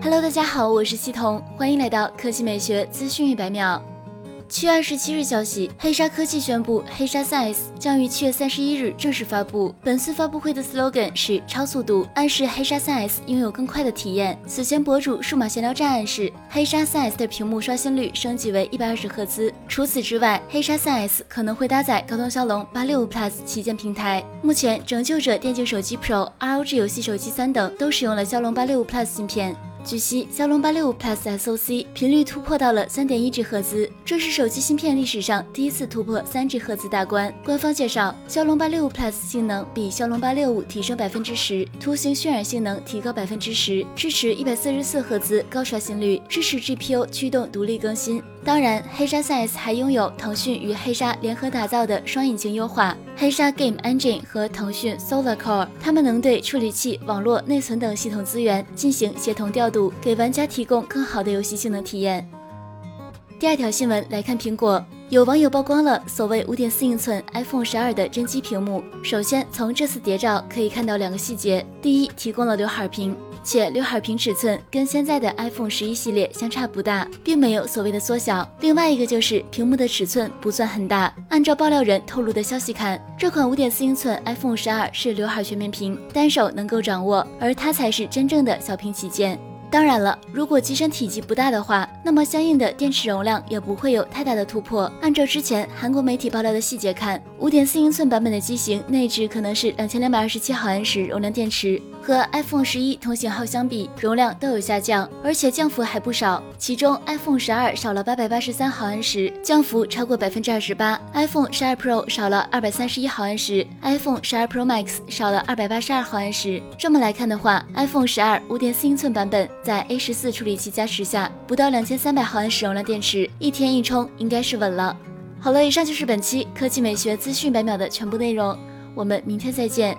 Hello，大家好，我是西彤，欢迎来到科技美学资讯一百秒。七月二十七日消息，黑鲨科技宣布，黑鲨 3S 将于七月三十一日正式发布。本次发布会的 slogan 是超速度，暗示黑鲨 3S 拥有更快的体验。此前博主数码闲聊站暗示，黑鲨 3S 的屏幕刷新率升级为一百二十赫兹。除此之外，黑鲨 3S 可能会搭载高通骁龙八六五 Plus 旗舰平台。目前，拯救者电竞手机 Pro、ROG 游戏手机三等都使用了骁龙八六五 Plus 芯片。据悉，骁龙八六五 Plus SoC 频率突破到了三点一 G 赫兹，这是手机芯片历史上第一次突破三 G 赫兹大关。官方介绍，骁龙八六五 Plus 性能比骁龙八六五提升百分之十，图形渲染性能提高百分之十，支持一百四十四赫兹高刷新率，支持 GPU 驱动独立更新。当然，黑鲨 3S 还拥有腾讯与黑鲨联合打造的双引擎优化，黑鲨 Game Engine 和腾讯 Solar Core，它们能对处理器、网络、内存等系统资源进行协同调度，给玩家提供更好的游戏性能体验。第二条新闻来看，苹果有网友曝光了所谓五点四英寸 iPhone 十二的真机屏幕。首先，从这次谍照可以看到两个细节：第一，提供了刘海屏，且刘海屏尺寸跟现在的 iPhone 十一系列相差不大，并没有所谓的缩小。另外一个就是屏幕的尺寸不算很大。按照爆料人透露的消息看，这款五点四英寸 iPhone 十二是刘海全面屏，单手能够掌握，而它才是真正的小屏旗舰。当然了，如果机身体积不大的话，那么相应的电池容量也不会有太大的突破。按照之前韩国媒体爆料的细节看，五点四英寸版本的机型内置可能是两千两百二十七毫安时容量电池。和 iPhone 十一同型号相比，容量都有下降，而且降幅还不少。其中 iPhone 十二少了八百八十三毫安时，降幅超过百分之二十八；iPhone 十二 Pro 少了二百三十一毫安时；iPhone 十二 Pro Max 少了二百八十二毫安时。这么来看的话，iPhone 十二五点四英寸版本在 A 十四处理器加持下，不到两千三百毫安时容量电池，一天一充应该是稳了。好了，以上就是本期科技美学资讯百秒的全部内容，我们明天再见。